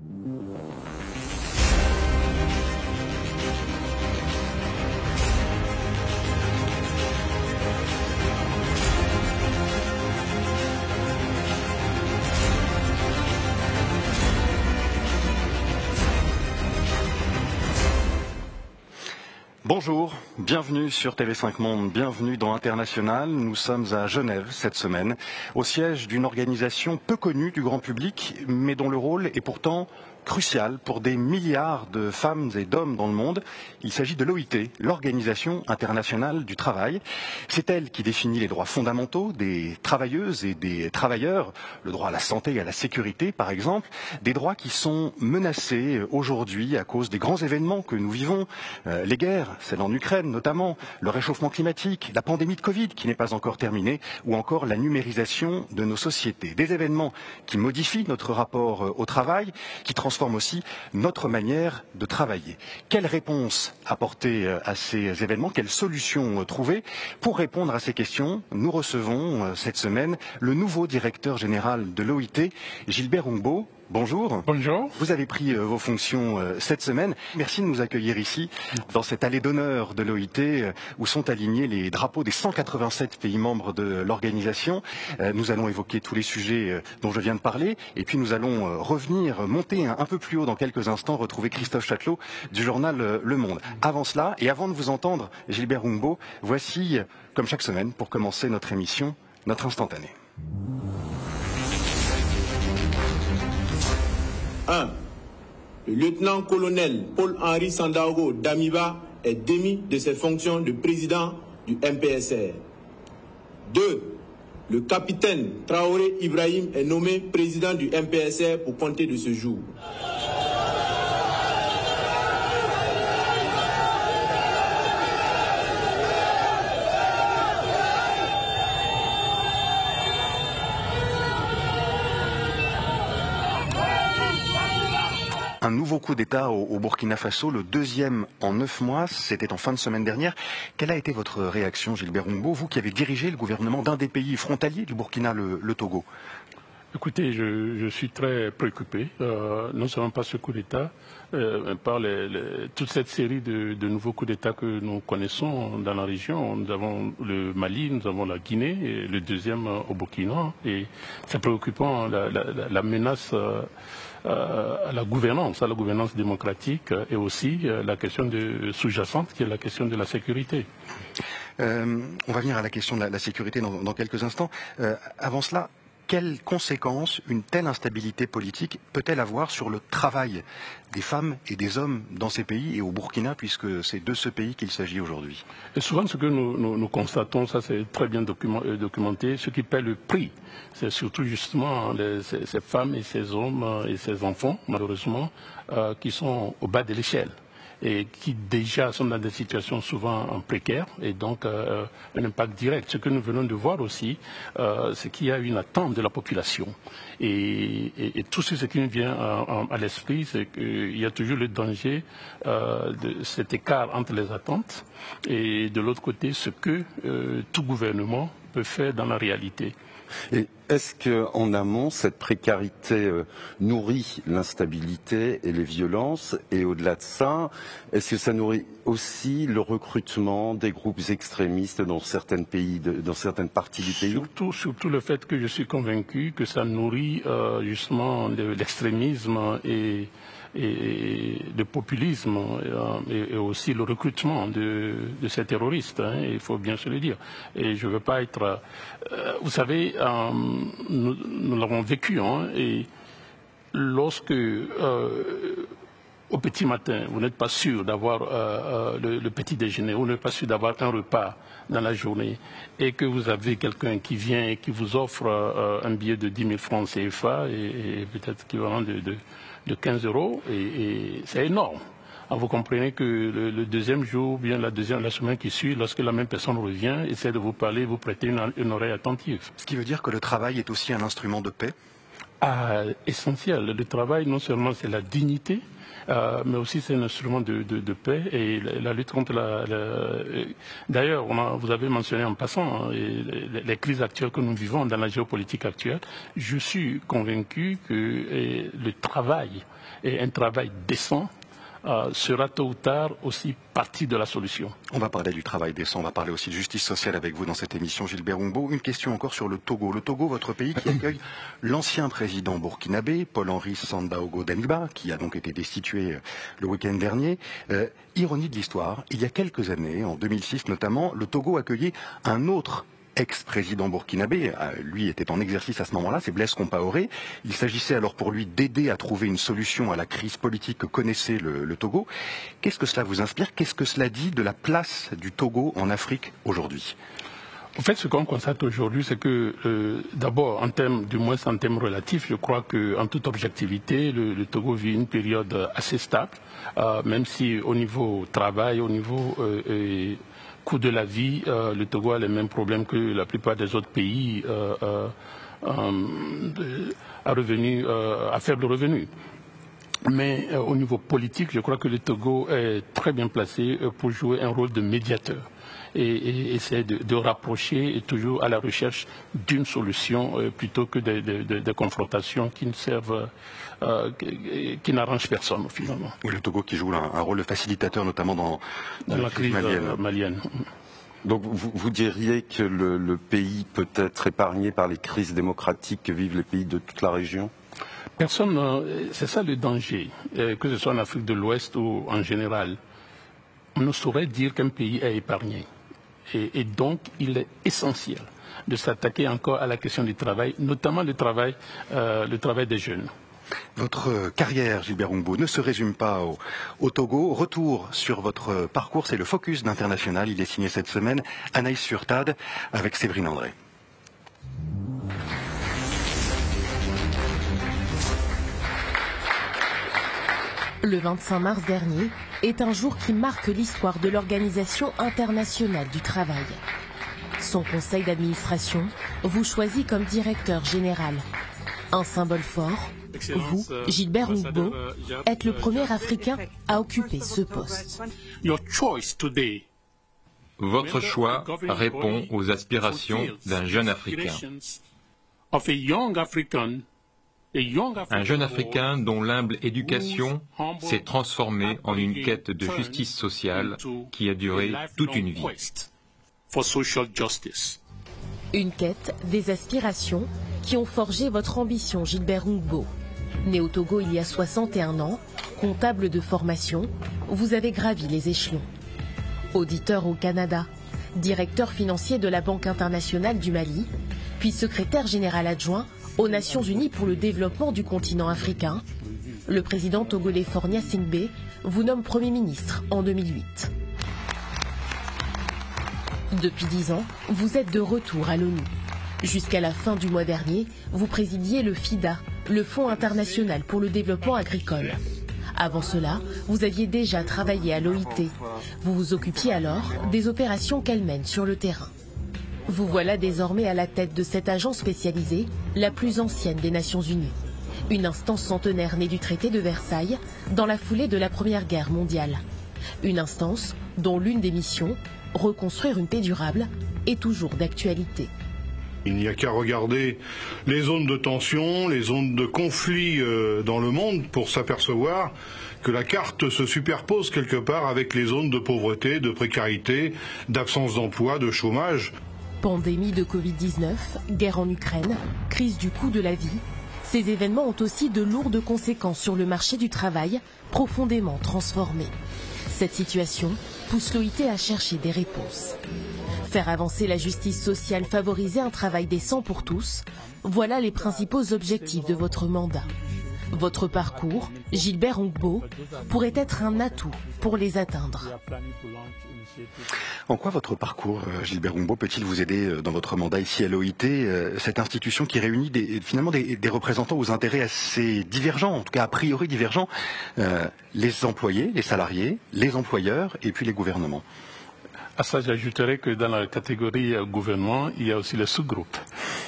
Mm-hmm. Bonjour, bienvenue sur TV5 Monde, bienvenue dans International. Nous sommes à Genève cette semaine, au siège d'une organisation peu connue du grand public, mais dont le rôle est pourtant crucial pour des milliards de femmes et d'hommes dans le monde. Il s'agit de l'OIT, l'Organisation internationale du travail. C'est elle qui définit les droits fondamentaux des travailleuses et des travailleurs, le droit à la santé et à la sécurité par exemple, des droits qui sont menacés aujourd'hui à cause des grands événements que nous vivons, euh, les guerres, celle en Ukraine notamment, le réchauffement climatique, la pandémie de Covid qui n'est pas encore terminée, ou encore la numérisation de nos sociétés. Des événements qui modifient notre rapport euh, au travail, qui transforment transforme aussi notre manière de travailler. Quelle réponse apporter euh, à ces événements? Quelles solutions euh, trouver? Pour répondre à ces questions, nous recevons euh, cette semaine le nouveau directeur général de l'OIT, Gilbert Humbo. Bonjour. Bonjour. Vous avez pris euh, vos fonctions euh, cette semaine. Merci de nous accueillir ici, dans cette allée d'honneur de l'OIT, euh, où sont alignés les drapeaux des 187 pays membres de l'organisation. Nous allons évoquer tous les sujets dont je viens de parler, et puis nous allons revenir, monter un, peu plus haut dans quelques instants, retrouver Christophe Châtelot du journal Le Monde. Avant cela, et avant de vous entendre, Gilbert Humbo, voici, comme chaque semaine, pour commencer notre émission, notre instantané. 1. Le lieutenant-colonel Paul-Henri Sandaogo Damiba est démis de ses fonctions de président du MPSR. 2. Le capitaine Traoré Ibrahim est nommé président du MPSR pour compter de ce jour. Un nouveau coup d'État au, Burkina Faso, le deuxième en neuf mois, c'était en fin de semaine dernière. Quelle a été votre réaction, Gilbert Humbo, vous qui avez dirigé le gouvernement d'un des pays frontaliers du Burkina, le, Togo? Écoutez, je, suis très préoccupé, euh, non seulement par ce coup d'État, euh, par toute cette série de, nouveaux coups d'État que nous connaissons dans la région. Nous avons le Mali, nous avons la Guinée, le deuxième au Burkina. Et c'est préoccupant, la, menace. Euh, à la gouvernance, à la gouvernance démocratique et aussi euh, la question sous-jacente qui est la question de la sécurité. Euh, on va venir à la question de la, sécurité dans, quelques instants. avant cela, quelles conséquences une telle instabilité politique peut-elle avoir sur le travail des femmes et des hommes dans ces pays et au Burkina, puisque c'est de ce pays qu'il s'agit aujourd'hui? Souvent, ce que nous, constatons, ça c'est très bien euh, documenté, ce qui paie le prix, c'est surtout justement ces, femmes et ces hommes et ces enfants, malheureusement, euh, qui sont au bas de l'échelle et qui déjà sont dans des situations souvent précaires et donc euh, un impact direct. Ce que nous venons de voir aussi, euh, c'est qu'il y a une attente de la population. Et, tout ce qui me vient à, l'esprit, c'est qu'il y a toujours le danger euh, de cet écart entre les attentes et de l'autre côté ce que tout gouvernement peut faire dans la réalité. Et est-ce qu'en amont, cette précarité euh, nourrit l'instabilité et les violences? Et au-delà de ça, est-ce que ça nourrit aussi le recrutement des groupes extrémistes dans certains pays, dans certaines parties du pays? Surtout, surtout le fait que je suis convaincu que ça nourrit euh, justement l'extrémisme et et le populisme euh, et, aussi le recrutement de, ces terroristes, hein, il faut bien se le dire. Et je ne veux pas être... Euh, vous savez, euh, nous, l'avons vécu, hein, et lorsque au petit matin, vous n'êtes pas sûr d'avoir le, petit déjeuner, vous n'êtes pas sûr d'avoir un repas dans la journée, et que vous avez quelqu'un qui vient et qui vous offre un billet de 10 000 francs CFA et, et peut-être équivalent de, de de 15 euros et, c'est énorme. Ah, vous comprenez que le, deuxième jour, bien la deuxième, la semaine qui suit, lorsque la même personne revient, essaie de vous parler, vous prêter une, oreille attentive. Ce qui veut dire que le travail est aussi un instrument de paix? Ah, essentiel. Le travail, non seulement c'est la dignité, euh, mais aussi c'est un instrument de, paix et la, lutte contre la. D'ailleurs, vous avez mentionné en passant hein, les, les, crises actuelles que nous vivons dans la géopolitique actuelle. Je suis convaincu que le travail est un travail décent euh, sera tôt ou tard aussi partie de la solution. On va parler du travail décent, on va parler aussi de justice sociale avec vous dans cette émission, Gilbert Humbo. Une question encore sur le Togo. Le Togo, votre pays qui accueille l'ancien président burkinabé, Paul-Henri Sandaogo Damiba, qui a donc été destitué euh, le week-end dernier. Euh, ironie de l'histoire, il y a quelques années, en 2006 notamment, le Togo accueillait un autre ex-président burkinabé, euh, lui était en exercice à ce moment-là, c'est Blaise Compaoré. Il s'agissait alors pour lui d'aider à trouver une solution à la crise politique que connaissait le, Togo. Qu'est-ce que cela vous inspire? Qu'est-ce que cela dit de la place du Togo en Afrique aujourd'hui? En fait, ce qu'on constate aujourd'hui, c'est que, euh, d'abord, en termes, du moins en termes relatifs, je crois qu'en toute objectivité, le, Togo vit une période assez stable, euh, même si au niveau travail, au niveau coût de la vie, euh, le Togo a les mêmes problèmes que la plupart des autres pays euh, euh, à, revenu, à faible revenu. Mais au niveau politique, je crois que le Togo est très bien placé pour jouer un rôle de médiateur et, essayer de, rapprocher et toujours à la recherche d'une solution plutôt que des confrontations qui ne servent euh, qui, n'arrange personne finalement. le Togo qui joue un, rôle de facilitateur notamment dans, la, crise, euh, malienne. Donc vous, diriez que le, pays peut être épargné par les crises démocratiques que vivent les pays de toute la région? Personne, euh, c'est ça le danger, que ce soit en Afrique de l'Ouest ou en général. On ne saurait dire qu'un pays est épargné. Et, donc, il est essentiel de s'attaquer encore à la question du travail, notamment le travail, le travail des jeunes. Votre carrière, Gilbert Humbo, ne se résume pas au, Togo. Retour sur votre parcours, c'est le Focus d'International. Il est signé cette semaine, Anaïs Surtad, avec Séverine André. Le 25 mars dernier est un jour qui marque l'histoire de l'Organisation internationale du travail. Son conseil d'administration vous choisit comme directeur général. Un symbole fort vous, euh, Gilbert Ngbo, euh, êtes le premier Africain à occuper ce poste. Votre choix répond aux aspirations d'un jeune Africain. Un jeune Africain dont l'humble éducation s'est transformée en une quête de justice sociale qui a duré toute une vie. Une quête, des aspirations qui ont forgé votre ambition, Gilbert Ngbo. Né au Togo il y a 61 ans, comptable de formation, vous avez gravi les échelons. Auditeur au Canada, directeur financier de la Banque internationale du Mali, puis secrétaire général adjoint aux Nations Unies pour le développement du continent africain, le président togolais Fornia Singbe vous nomme Premier ministre en 2008. Depuis dix ans, vous êtes de retour à l'ONU. Jusqu'à la fin du mois dernier, vous présidiez le FIDA, le Fonds international pour le développement agricole. Avant cela, vous aviez déjà travaillé à l'OIT. Vous vous occupiez alors des opérations qu'elle mène sur le terrain. Vous voilà désormais à la tête de cette agence spécialisée, la plus ancienne des Nations Unies. Une instance centenaire née du traité de Versailles dans la foulée de la Première Guerre mondiale. Une instance dont l'une des missions, reconstruire une paix durable, est toujours d'actualité. Il n'y a qu'à regarder les zones de tension, les zones de conflit euh, dans le monde pour s'apercevoir que la carte se superpose quelque part avec les zones de pauvreté, de précarité, d'absence d'emploi, de chômage. Pandémie de Covid-19, guerre en Ukraine, crise du coût de la vie, ces événements ont aussi de lourdes conséquences sur le marché du travail, profondément transformé. Cette situation pousse l'OIT à chercher des réponses. Faire avancer la justice sociale, favoriser un travail décent pour tous, voilà les principaux objectifs de votre mandat. Votre parcours, Gilbert Ongbo, pourrait être un atout pour les atteindre. En quoi votre parcours, euh, Gilbert Ongbo, peut-il vous aider euh, dans votre mandat ici à l'OIT, euh, cette institution qui réunit finalement des, représentants aux intérêts assez divergents, en tout cas a priori divergents, les employés, les salariés, les employeurs et puis les gouvernements? À ça, j'ajouterais que dans la catégorie euh, gouvernement, il y a aussi les sous-groupes.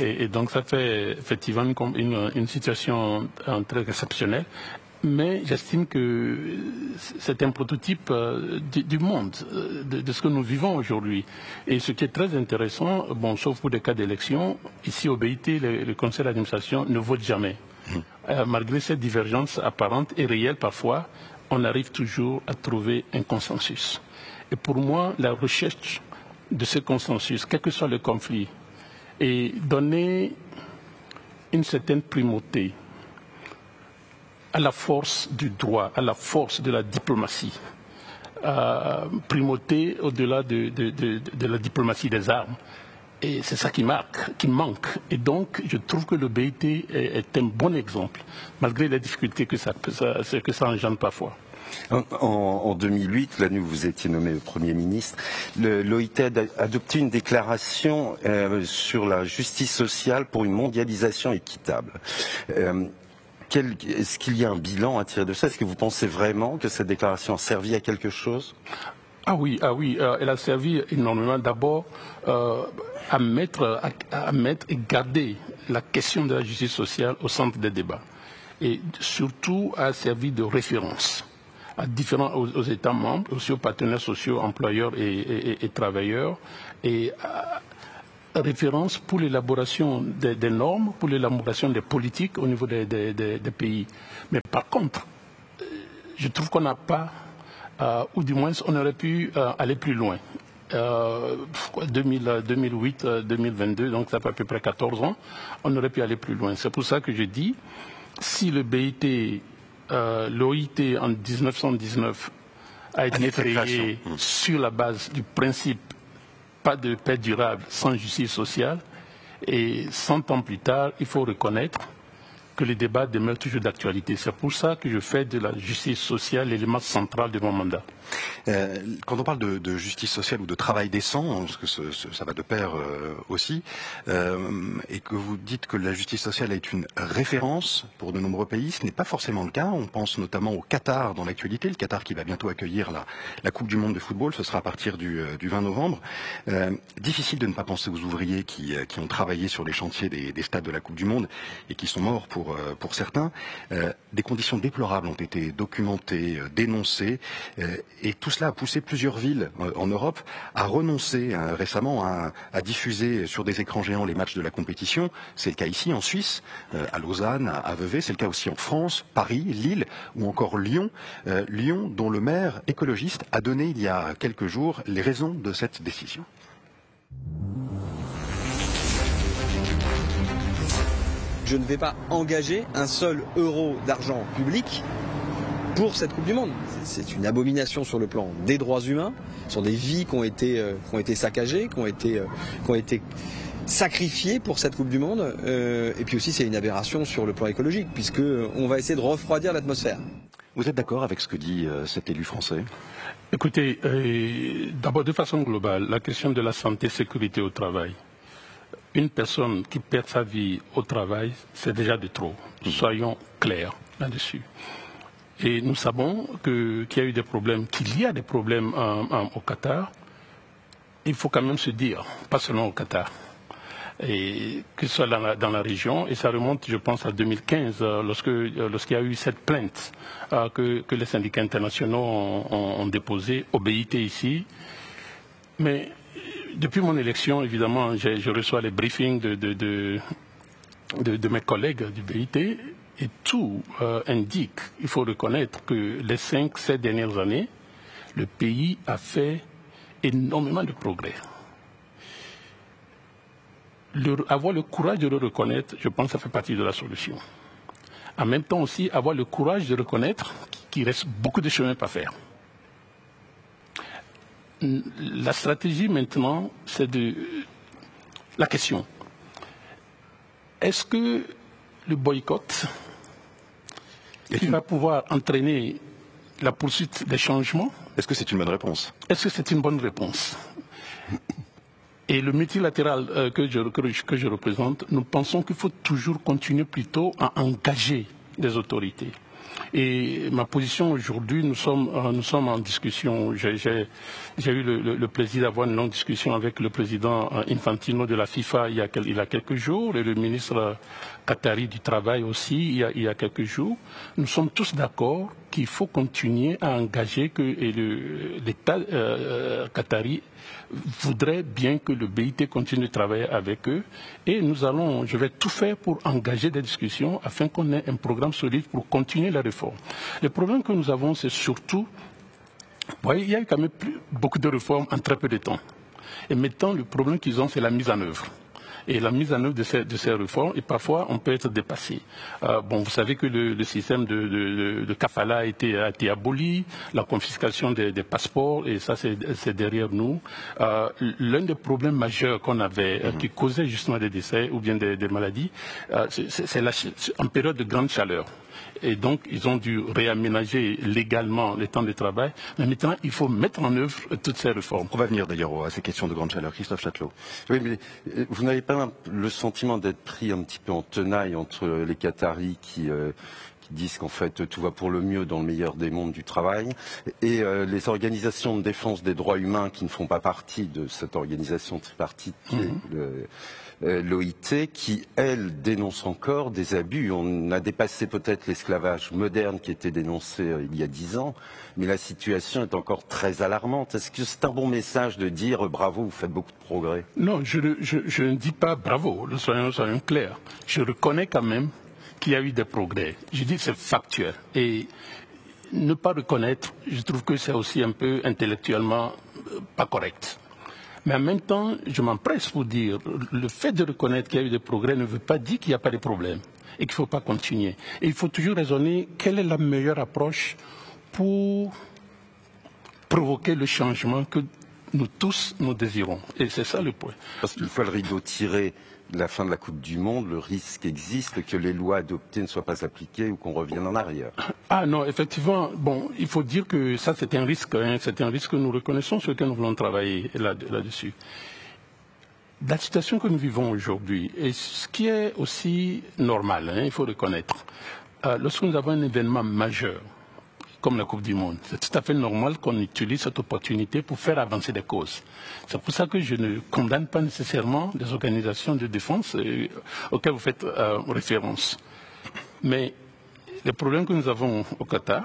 Et, donc, ça fait effectivement une, une situation euh, très exceptionnelle. Mais j'estime que c'est un prototype euh, du, monde, de, ce que nous vivons aujourd'hui. Et ce qui est très intéressant, bon, sauf pour des cas d'élection, ici au BIT, le, conseil d'administration ne vote jamais. Mmh. malgré cette divergence apparente et réelle parfois, on arrive toujours à trouver un consensus. Et pour moi, la recherche de ce consensus, quel que soit le conflit, est donner une certaine primauté à la force du droit, à la force de la diplomatie. Euh, primauté au-delà de, la diplomatie des armes. Et c'est ça qui, marque, qui manque. Et donc, je trouve que le BIT est, un bon exemple, malgré les difficultés que ça, que ça engendre parfois. En, 2008, l'année où vous étiez nommé Premier ministre, l'OIT a adopté une déclaration euh, sur la justice sociale pour une mondialisation équitable. Euh, est-ce qu'il y a un bilan à tirer de ça? Est-ce que vous pensez vraiment que cette déclaration a servi à quelque chose? Ah oui, ah oui, euh, elle a servi énormément d'abord à mettre, à, mettre et garder la question de la justice sociale au centre des débats, et surtout a servi de référence à différents, aux, États membres, aussi aux partenaires sociaux, employeurs et, travailleurs, et référence pour l'élaboration des, normes, pour l'élaboration des politiques au niveau des, pays. Mais par contre, euh, je trouve qu'on n'a pas, euh, ou du moins on aurait pu euh, aller plus loin. 2008, 2022, donc ça fait à peu près 14 ans, on aurait pu aller plus loin. C'est pour ça que je dis, si le BIT euh, l'OIT en 1919 a été créé hmm. sur la base du principe pas de paix durable sans justice sociale. Et 100 ans plus tard, il faut reconnaître que les débats demeurent toujours d'actualité. C'est pour ça que je fais de la justice sociale l'élément central de mon mandat. Euh, quand on parle de, justice sociale ou de travail décent, parce que ça va de pair euh, aussi, euh, et que vous dites que la justice sociale est une référence pour de nombreux pays, ce n'est pas forcément le cas. On pense notamment au Qatar dans l'actualité, le Qatar qui va bientôt accueillir la, Coupe du Monde de football, ce sera à partir du, 20 novembre. difficile de ne pas penser aux ouvriers qui, ont travaillé sur les chantiers des, des, stades de la Coupe du Monde et qui sont morts pour certains. des conditions déplorables ont été documentées, dénoncées et tout cela a poussé plusieurs villes euh, en Europe à renoncer hein, récemment à, diffuser sur des écrans géants les matchs de la compétition. C'est le cas ici en Suisse, euh, à Lausanne, à Vevey. C'est le cas aussi en France, Paris, Lille ou encore Lyon. Euh, Lyon, dont le maire écologiste a donné il y a quelques jours les raisons de cette décision. Je ne vais pas engager un seul euro d'argent public pour cette Coupe du Monde. C'est une abomination sur le plan des droits humains, sur des vies qui ont été, euh, qui ont été saccagées, qui ont été, euh, qui ont été sacrifiées pour cette Coupe du Monde. Euh, et puis aussi, c'est une aberration sur le plan écologique, puisqu'on va essayer de refroidir l'atmosphère. Vous êtes d'accord avec ce que dit cet élu français? Écoutez, d'abord de façon globale, la question de la santé, sécurité au travail. Une personne qui perd sa vie au travail, c'est déjà de trop. Soyons clairs là-dessus. Et nous savons qu'il y a eu des problèmes, qu'il y a des problèmes au Qatar. Il faut quand même se dire, pas seulement au Qatar, que ce soit dans la, région, et ça remonte, je pense, à 2015, euh, lorsque euh, lorsqu'il y a eu cette plainte euh, que, les syndicats internationaux ont, déposée au BIT ici. Mais depuis mon élection, évidemment, je reçois les briefings de mes collègues du BIT et tout euh, indique, il faut reconnaître que les cinq, sept dernières années, le pays a fait énormément de progrès. avoir le courage de le reconnaître, je pense que ça fait partie de la solution. En même temps aussi, avoir le courage de reconnaître qu'il reste beaucoup de chemin à faire. La stratégie maintenant, c'est de la question. Est-ce que le boycott qui va pouvoir entraîner la poursuite des changements. Est-ce que c'est une bonne réponse? Est-ce que c'est une bonne réponse? Et le multilatéral euh, que, je, que, je, représente, nous pensons qu'il faut toujours continuer plutôt à engager les autorités. Et ma position aujourd'hui, nous sommes, euh, nous sommes en discussion. J'ai eu le, plaisir d'avoir une longue discussion avec le président euh, Infantino de la FIFA il y a, il y a quelques jours et le ministre qatari du travail aussi il y a, il y a quelques jours. Nous sommes tous d'accord qu'il faut continuer à engager que l'État euh, qatari voudrait bien que le BIT continue de travailler avec eux et nous allons, je vais tout faire pour engager des discussions afin qu'on ait un programme solide pour continuer la réforme. Le problème que nous avons, c'est surtout, il y a eu quand même beaucoup de réformes en très peu de temps. Et maintenant, le problème qu'ils ont, c'est la mise en œuvre et la mise en œuvre de ces, de ces réformes. Et parfois, on peut être dépassé. Euh, bon, vous savez que le, système de, de, de, kafala a été, a été, aboli, la confiscation des, des passeports, et ça, c'est derrière nous. Euh, L'un des problèmes majeurs qu'on avait, euh, qui causait justement des décès ou bien des, des maladies, euh, c'est en période de grande chaleur et donc ils ont dû réaménager légalement les temps de travail. Mais maintenant, il faut mettre en œuvre toutes ces réformes. On va venir d'ailleurs à ces questions de grande chaleur. Christophe Châtelot. Oui, mais euh, vous n'avez pas le sentiment d'être pris un petit peu en tenaille entre les Qataris qui, euh, disent qu'en fait tout va pour le mieux dans le meilleur des mondes du travail, et euh, les organisations de défense des droits humains qui ne font pas partie de cette organisation tripartite qui est mhm. Euh, l'OIT, qui, elle, dénonce encore des abus. On a dépassé peut-être l'esclavage moderne qui était dénoncé euh, il y a dix ans, mais la situation est encore très alarmante. Est-ce que c'est un bon message de dire bravo, vous faites beaucoup de progrès? Non, je, ne dis pas bravo, soyons, clairs. Je reconnais quand même qu'il y a eu des progrès. Je dis c'est factuel. Et ne pas reconnaître, je trouve que c'est aussi un peu intellectuellement euh, pas correct. Mais en même temps, je m'empresse pour dire, le fait de reconnaître qu'il y a eu des progrès ne veut pas dire qu'il n'y a pas de problème et qu'il ne faut pas continuer. Et il faut toujours raisonner quelle est la meilleure approche pour provoquer le changement que nous tous nous désirons. Et c'est ça le point. Parce qu'il faut le rideau tiré la fin de la Coupe du Monde, le risque existe que les lois adoptées ne soient pas appliquées ou qu'on revienne en arrière. Ah non, effectivement, bon, il faut dire que ça c'est un risque, hein, c'est un risque que nous reconnaissons sur lequel nous voulons travailler là-dessus. la situation que nous vivons aujourd'hui, et ce qui est aussi normal, hein, il faut reconnaître, euh, lorsque nous avons un événement majeur, comme la Coupe du Monde. C'est tout à fait normal qu'on utilise cette opportunité pour faire avancer des causes. C'est pour ça que je ne condamne pas nécessairement des organisations de défense euh, auxquelles vous faites euh, référence. Mais les problèmes que nous avons au Qatar,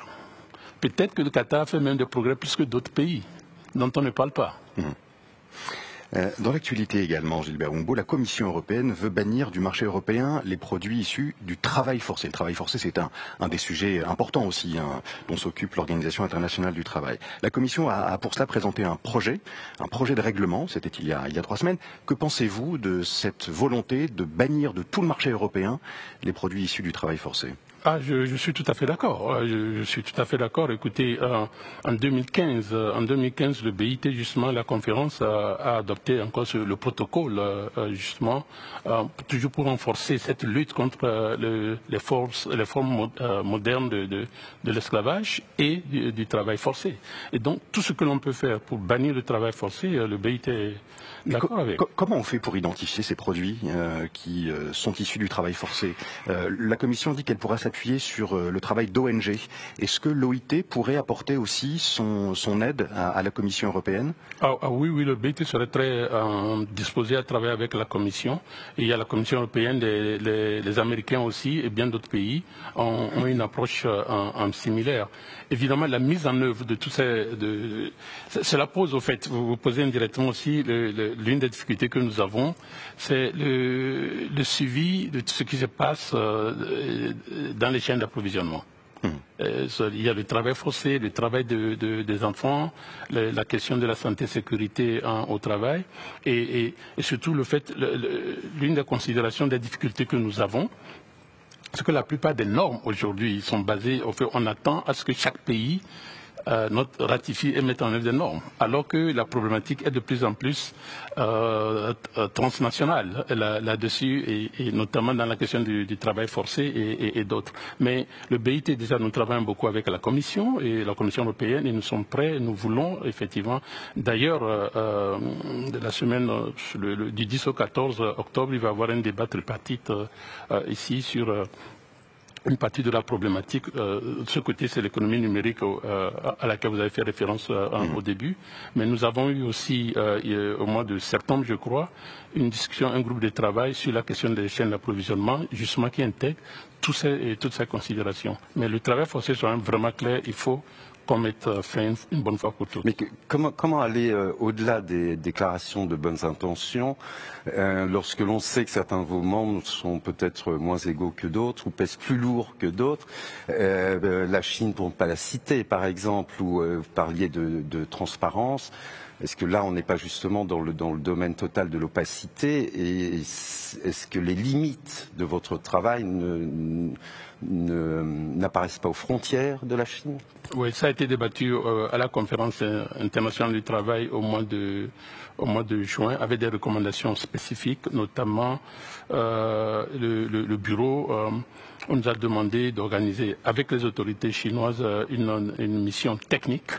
peut-être que le Qatar fait même des progrès plus que d'autres pays dont on ne parle pas. Mmh. Euh, dans l'actualité également, Gilbert Humbo, la Commission européenne veut bannir du marché européen les produits issus du travail forcé. Le travail forcé, c'est un, des sujets importants aussi hein, dont s'occupe l'Organisation internationale du travail. La Commission a, pour cela présenté un projet, un projet de règlement, c'était il, y a, il y a trois semaines. Que pensez-vous de cette volonté de bannir de tout le marché européen les produits issus du travail forcé? Ah, je, suis tout à fait d'accord. Euh, je, suis tout à fait d'accord. Écoutez, euh, en 2015, euh, en 2015, le BIT justement, la conférence a, adopté encore le protocole justement, toujours pour renforcer cette lutte contre les, forces, les formes modernes de, l'esclavage et du, travail forcé. Et donc tout ce que l'on peut faire pour bannir le travail forcé, le BIT d'accord avec. comment on fait pour identifier ces produits qui sont issus du travail forcé? La Commission dit qu'elle pourra s'appuyer sur euh, le travail d'ONG. Est-ce que l'OIT pourrait apporter aussi son, aide à, la Commission européenne? Ah, ah, Oui, oui, le BIT serait très euh, disposé à travailler avec la Commission. il y a la Commission européenne, les, Américains aussi et bien d'autres pays ont, une approche euh, similaire. Évidemment, la mise en œuvre de tout ces... De, cela pose, au fait, vous vous posez indirectement aussi, l'une des difficultés que nous avons, c'est le, suivi de ce qui se passe dans les chaînes d'approvisionnement. Hmm. Euh, il y a le travail forcé, le travail des enfants, la question de la santé et sécurité au travail, et, surtout le fait, l'une des considérations des difficultés que nous avons, c'est que la plupart des normes aujourd'hui sont basées, au fait, on attend à ce que chaque pays euh, ratifie et mette en œuvre des normes, alors que la problématique est de plus en plus euh, euh, transnationale là-dessus, et, notamment dans la question du, travail forcé et, d'autres. Mais le BIT, déjà, nous travaillons beaucoup avec la Commission et la Commission européenne, et nous sommes prêts, nous voulons effectivement. D'ailleurs, euh, la semaine du 10 au 14 octobre, il va y avoir un débat tripartite ici sur une partie de la problématique. Euh, de ce côté, c'est l'économie numérique euh, à laquelle vous avez fait référence euh, mm. au début. Mais nous avons eu aussi, au mois de septembre, je crois, une discussion, un groupe de travail sur la question des chaînes d'approvisionnement, justement qui intègre toutes ces considérations. Mais le travail forcé soit vraiment clair. Il faut toutes. Mais comment, aller euh, au-delà des déclarations de bonnes intentions euh, lorsque l'on sait que certains de vos membres sont peut-être moins égaux que d'autres ou pèsent plus lourd que d'autres euh, La Chine, pour ne pas la citer, par exemple, où vous parliez de, transparence. Est-ce que là, on n'est pas justement dans le, dans le domaine total de l'opacité Et est-ce que les limites de votre travail n'apparaissent pas aux frontières de la Chine? Oui, ça a été débattu euh, à la conférence internationale du travail au mois de, au mois de juin avec des recommandations spécifiques, notamment euh, le, bureau. Euh, on nous a demandé d'organiser avec les autorités chinoises une, mission technique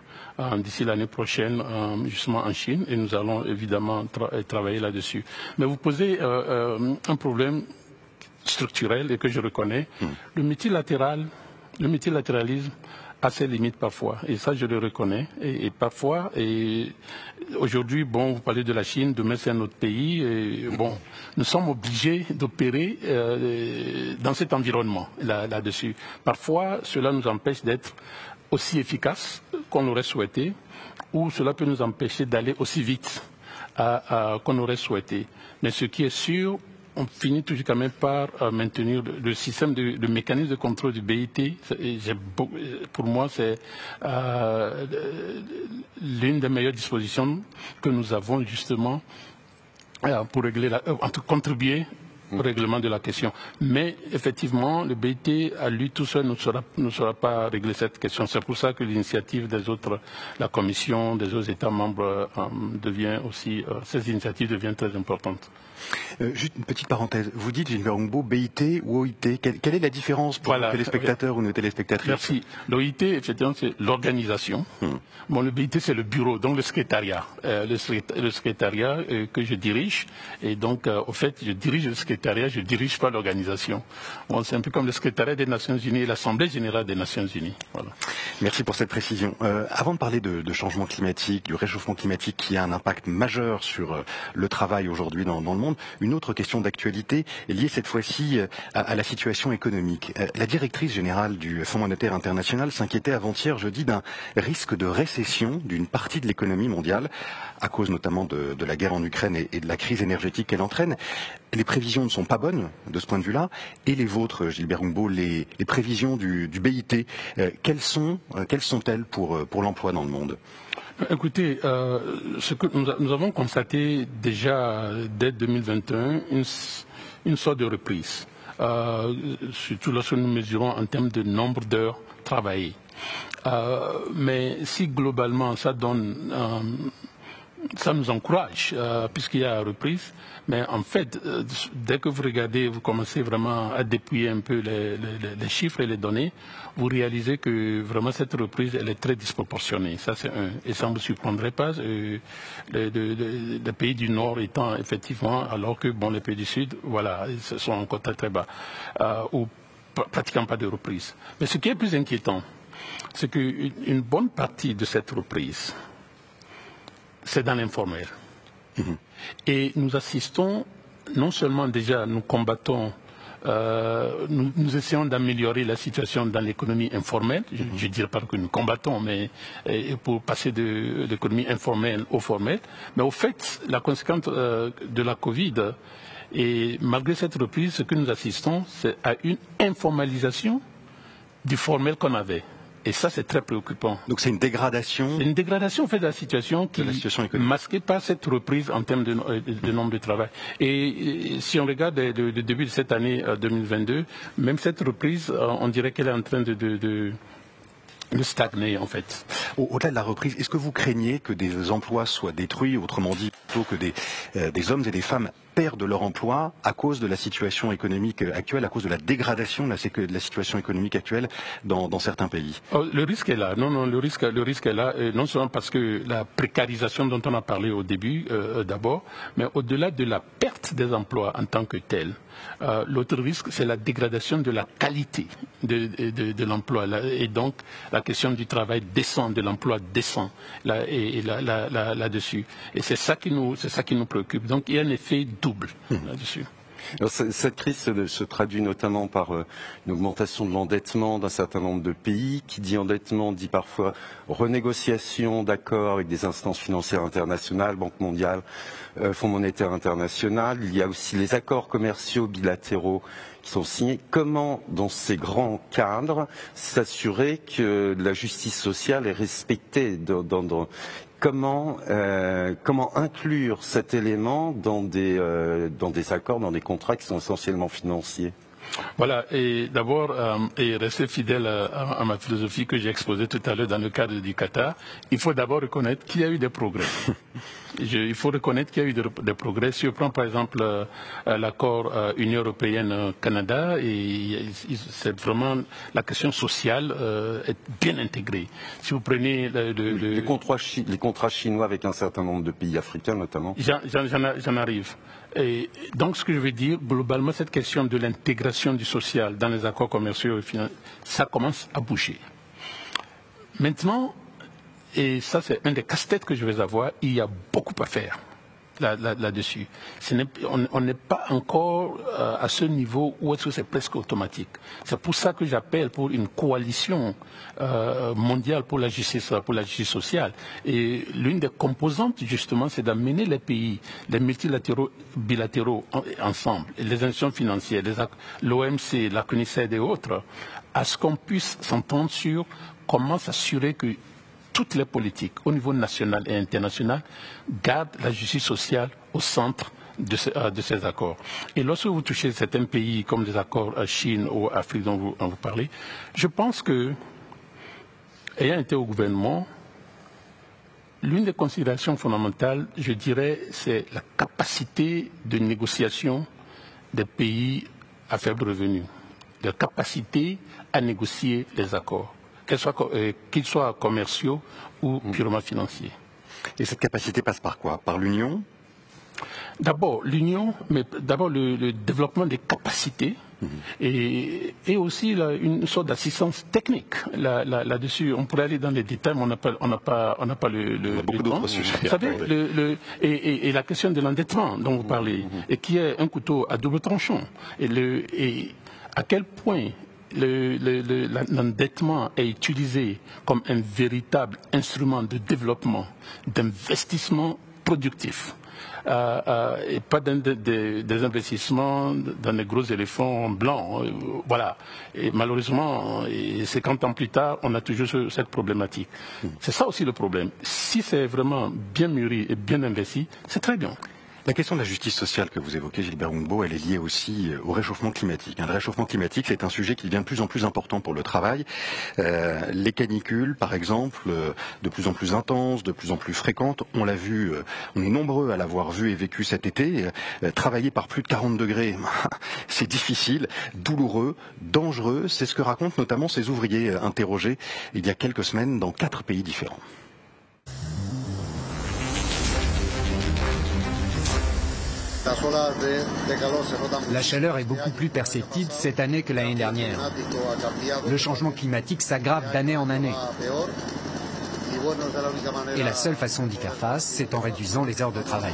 d'ici l'année prochaine, justement en Chine, et nous allons évidemment travailler là-dessus. Mais vous posez un problème structurel et que je reconnais, hmm. le multilatéral, le multilatéralisme a ses limites parfois, et ça je le reconnais. Et, parfois, et aujourd'hui, bon, vous parlez de la Chine, demain c'est un autre pays, et bon, nous sommes obligés d'opérer euh, dans cet environnement là-dessus. parfois, cela nous empêche d'être aussi efficaces qu'on aurait souhaité, ou cela peut nous empêcher d'aller aussi vite qu'on aurait souhaité. Mais ce qui est sûr, on finit toujours quand même par euh, maintenir le, système, de, le mécanisme de contrôle du BIT. Pour moi, c'est euh, l'une des meilleures dispositions que nous avons justement euh, pour régler, la, contribuer au règlement de la question. Mais effectivement, le BIT à lui tout seul ne saura, ne saura pas régler cette question. C'est pour ça que l'initiative des autres, la Commission, des autres États membres devient aussi, ces initiatives deviennent très importantes. Euh, juste une petite parenthèse. Vous dites, Gilbert Humbo, BIT ou OIT. Quelle, est la différence pour les téléspectateurs ou nos téléspectatrices? Merci. L'OIT, effectivement, c'est l'organisation. Hmm. Bon, le BIT, c'est le bureau, donc le secrétariat. Euh, le, secrétariat euh, que je dirige. Et donc, au fait, je dirige le secrétariat, je ne dirige pas l'organisation. Bon, c'est un peu comme le secrétariat des Nations Unies et l'Assemblée générale des Nations Unies. Voilà. Merci pour cette précision. avant de parler de, de, changement climatique, du réchauffement climatique qui a un impact majeur sur le travail aujourd'hui dans, dans le monde, une autre question d'actualité est liée cette fois-ci euh, à, la situation économique. Euh, la directrice générale du Fonds monétaire international s'inquiétait avant-hier, jeudi, d'un risque de récession d'une partie de l'économie mondiale, à cause notamment de, la guerre en Ukraine et, de la crise énergétique qu'elle entraîne. Les prévisions ne sont pas bonnes de ce point de vue-là. Et les vôtres, Gilbert Humbo, les, prévisions du, BIT, euh, quelles sont, quelles sont-elles pour, pour l'emploi dans le monde? Écoutez, euh, ce que nous, avons constaté déjà dès 2021, une, une sorte de reprise, euh, surtout lorsque nous mesurons en termes de nombre d'heures travaillées. Euh, mais si globalement ça donne ça nous encourage, puisqu'il y a reprise. Mais en fait, dès que vous regardez, vous commencez vraiment à dépouiller un peu les, chiffres et les données, vous réalisez que vraiment cette reprise, elle est très disproportionnée. Ça, c'est un. Et ça ne me surprendrait pas, euh, les, pays du Nord étant effectivement, alors que bon, les pays du Sud, voilà, ils sont encore très très bas, euh, ou pratiquement pas de reprise. Mais ce qui est plus inquiétant, c'est qu'une bonne partie de cette reprise, c'est dans l'informel. Mm-hmm. Et nous assistons, non seulement déjà, nous combattons euh, nous, essayons d'améliorer la situation dans l'économie informelle. Je ne dirais pas que nous combattons, mais pour passer de l'économie informelle au formel. Mais au fait, la conséquence euh, de la Covid, et malgré cette reprise, ce que nous assistons, c'est à une informalisation du formel qu'on avait. Et ça, c'est très préoccupant. Donc c'est une dégradation C'est une dégradation en fait, de la situation qui est masquée par cette reprise en termes de, nombre de travail. Et, si on regarde le, début de cette année 2022, euh, même cette reprise, euh, on dirait qu'elle est en train de, de stagner en fait. Au-delà de la reprise, est-ce que vous craignez que des emplois soient détruits, autrement dit plutôt que des, des hommes et des femmes perdent leur emploi à cause de la situation économique actuelle, à cause de la dégradation de la, situation économique actuelle dans, certains pays oh, Le risque est là. Non, non, le risque, le risque est là, non seulement parce que la précarisation dont on a parlé au début, euh, d'abord, mais au-delà de la perte des emplois en tant que tel, euh, l'autre risque, c'est la dégradation de la qualité de, de, l'emploi et donc la question du travail décent, de l'emploi décent là-dessus. et c'est ça qui nous, c'est ça qui nous préoccupe. Donc il y a un effet double mmh. là-dessus cette crise se, traduit notamment par euh, une augmentation de l'endettement d'un certain nombre de pays. Qui dit endettement dit parfois renégociation d'accords avec des instances financières internationales, Banque mondiale, euh, Fonds monétaire international. Il y a aussi les accords commerciaux bilatéraux qui sont signés. Comment, dans ces grands cadres, s'assurer que la justice sociale est respectée dans, euh, comment, inclure cet élément euh, dans des accords, dans des contrats qui sont essentiellement financiers? Voilà, et d'abord, euh, et rester fidèle à, ma philosophie que j'ai exposée tout à l'heure dans le cadre du Qatar, il faut d'abord reconnaître qu'il y a eu des progrès. il faut reconnaître qu'il y a eu des, progrès. Si on prend par exemple euh, euh, l'accord Union européenne-Canada, c'est vraiment la question sociale est bien intégrée. Si vous prenez les, contrats, les contrats chinois avec un certain nombre de pays africains notamment. J'en arrive. Et donc, ce que je veux dire, globalement, cette question de l'intégration du social dans les accords commerciaux, ça commence à bouger. Maintenant, et ça c'est un des casse-têtes que je vais avoir, il y a beaucoup à faire là-dessus. on n'est pas encore euh, à ce niveau où est-ce que c'est presque automatique. C'est pour ça que j'appelle pour une coalition euh, mondiale pour la justice, pour la justice sociale. Et l'une des composantes justement, c'est d'amener les pays, les multilatéraux, bilatéraux ensemble, les institutions financières, l'OMC, la CNICED et autres, à ce qu'on puisse s'entendre sur comment s'assurer que toutes les politiques au niveau national et international gardent la justice sociale au centre de, euh, ces accords. Et lorsque vous touchez certains pays comme les accords à Chine ou Afrique dont vous, parlez, je pense que, ayant été au gouvernement, l'une des considérations fondamentales, je dirais, c'est la capacité de négociation des pays à faible revenu, la capacité à négocier les accords qu'ils euh, soient, commerciaux ou mm. purement financiers. Et cette capacité passe par quoi? Par l'union? D'abord l'union, mais d'abord le, développement des capacités mm-hmm. et, aussi une sorte d'assistance technique là-dessus. on pourrait aller dans les détails, mais on n'a pas, on n'a pas, on n'a pas le, le, temps. Vous savez, le, et, la question de l'endettement dont vous parlez, mm-hmm. et qui est un couteau à double tranchant, et, et à quel point l'endettement est utilisé comme un véritable instrument de développement, d'investissement productif. Euh, euh, et pas des, investissements dans des gros éléphants blancs. Euh, voilà. Et malheureusement, et 50 ans plus tard, on a toujours cette problématique. C'est ça aussi le problème. Si c'est vraiment bien mûri et bien investi, c'est très bien. La question de la justice sociale que vous évoquez, Gilbert Humbo, elle est liée aussi euh, au réchauffement climatique. Le réchauffement climatique, c'est un sujet qui devient de plus en plus important pour le travail. Euh, les canicules, par exemple, euh, de plus en plus intenses, de plus en plus fréquentes. On l'a vu, on est nombreux à l'avoir vu et vécu cet été. travailler par plus de 40 degrés, c'est difficile, douloureux, dangereux. C'est ce que racontent notamment ces ouvriers interrogés il y a quelques semaines dans quatre pays différents. La chaleur est beaucoup plus perceptible cette année que l'année dernière. Le changement climatique s'aggrave d'année en année. Et la seule façon d'y faire face, c'est en réduisant les heures de travail.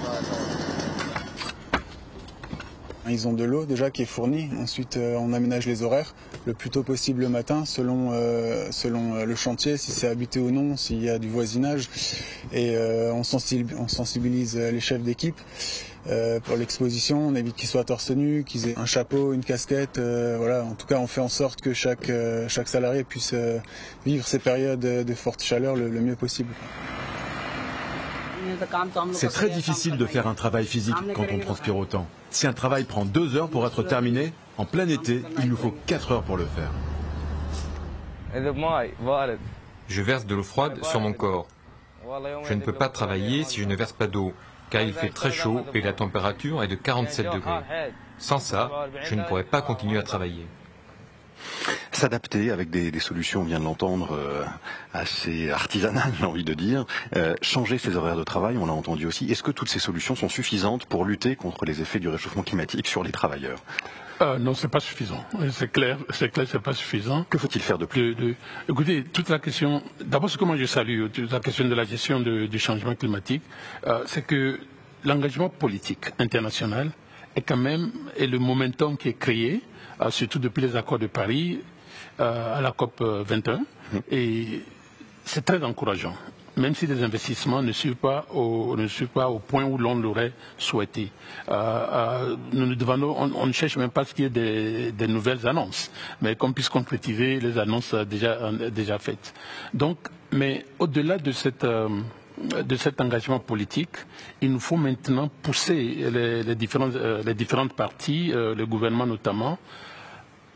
Ils ont de l'eau déjà qui est fournie. Ensuite, euh, on aménage les horaires le plus tôt possible le matin, selon, euh, euh, le chantier, si c'est habité ou non, s'il y a du voisinage. Et on, sensibilise, les chefs d'équipe. Pour l'exposition, on évite qu'ils soient torse nu, qu'ils aient un chapeau, une casquette. voilà, en tout cas, on fait en sorte que chaque, chaque salarié puisse vivre ces périodes de forte chaleur le mieux possible. C'est très difficile de faire un travail physique quand on transpire autant. Si un travail prend deux heures pour être terminé, en plein été, il nous faut quatre heures pour le faire. Je verse de l'eau froide sur mon corps. Je ne peux pas travailler si je ne verse pas d'eau. Car il fait très chaud et la température est de 47 degrés. Sans ça, je ne pourrais pas continuer à travailler. S'adapter avec des, solutions, on vient de l'entendre, euh, assez artisanales, j'ai envie de dire. Euh, changer ses horaires de travail, on l'a entendu aussi. Est-ce que toutes ces solutions sont suffisantes pour lutter contre les effets du réchauffement climatique sur les travailleurs? Euh, non, c'est pas suffisant. C'est clair, c'est clair, c'est pas suffisant. Que faut-il faire de plus Écoutez, toute la question. D'abord, ce que moi je salue, la question de la gestion du changement climatique, euh, c'est que l'engagement politique international est quand même est le momentum qui est créé, euh, surtout depuis les accords de Paris euh, à la COP 21, mmh. et c'est très encourageant même si les investissements ne suivent pas au, ne point où l'on l'aurait souhaité. Euh, euh, nous devons, on, ne cherche même pas ce qui est des, des nouvelles annonces, mais qu'on puisse concrétiser les annonces déjà, faites. Donc, mais au-delà euh, de cet engagement politique, il nous faut maintenant pousser les différentes parties, le gouvernement notamment,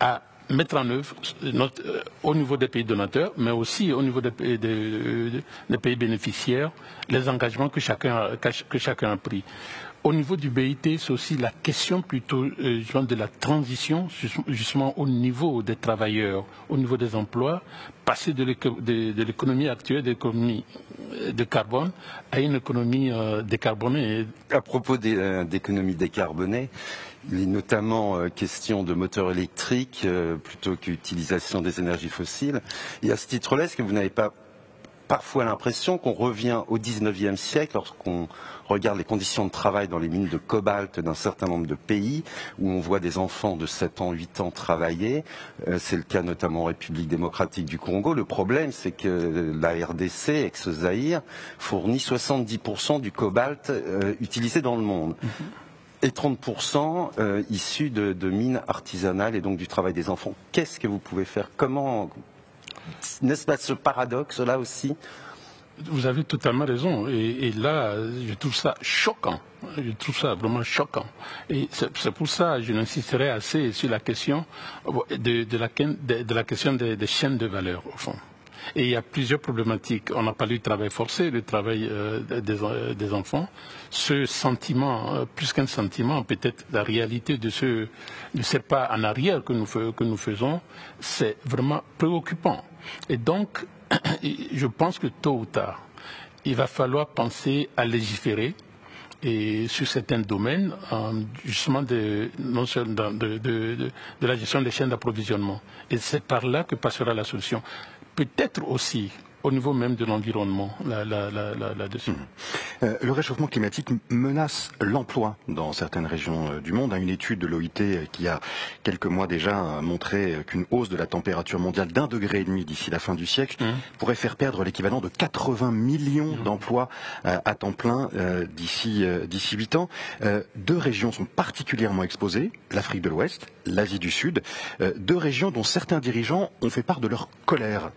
à mettre en œuvre euh, au niveau des pays donateurs, mais aussi au niveau des, des, pays bénéficiaires, les engagements que chacun, que chacun a pris. Au niveau du BIT, c'est aussi la question plutôt euh, de la transition justement au niveau des travailleurs, au niveau des emplois, passer de l'économie actuelle, de l'économie euh, de carbone, à une économie décarbonée. À propos d'économie décarbonée, il notamment euh, question de moteurs électriques euh, plutôt qu'utilisation des énergies fossiles. Et à ce titre-là, est-ce que vous n'avez pas parfois l'impression qu'on revient au XIXe siècle lorsqu'on regarde les conditions de travail dans les mines de cobalt d'un certain nombre de pays où on voit des enfants de 7 ans, 8 ans travailler? Euh, c'est le cas notamment en République démocratique du Congo. Le problème, c'est que la RDC, ex-Zaïre, fournit 70% du cobalt utilisé dans le monde. Et 30% euh, issus de, mines artisanales et donc du travail des enfants. Qu'est-ce que vous pouvez faire? Comment N'est-ce pas ce paradoxe là aussi? Vous avez totalement raison. Et, là, je trouve ça choquant. Je trouve ça vraiment choquant. Et c'est pour ça que je n'insisterai assez sur la question de, la, question des chaînes de valeur, au fond. Et il y a plusieurs problématiques. On a parlé du travail forcé, le travail euh, euh, des, enfants. Ce sentiment, euh, plus qu'un sentiment, peut-être la réalité de ce, de ces pas en arrière que nous, faisons, c'est vraiment préoccupant. Et donc, je pense que tôt ou tard, il va falloir penser à légiférer et sur certains domaines, justement de, non de, de, la gestion des chaînes d'approvisionnement. Et c'est par là que passera la solution peut-être aussi au niveau même de l'environnement là-dessus. Mmh. Euh, le réchauffement climatique menace l'emploi dans certaines régions euh, du monde. Une étude de l'OIT euh, qui a quelques mois déjà montré qu'une hausse de la température mondiale d'un degré et demi d'ici la fin du siècle mmh. pourrait faire perdre l'équivalent de 80 millions mmh. d'emplois à temps plein d'ici d'ici 8 ans. deux régions sont particulièrement exposées, l'Afrique de l'Ouest, l'Asie du Sud, deux régions dont certains dirigeants ont fait part de leur colère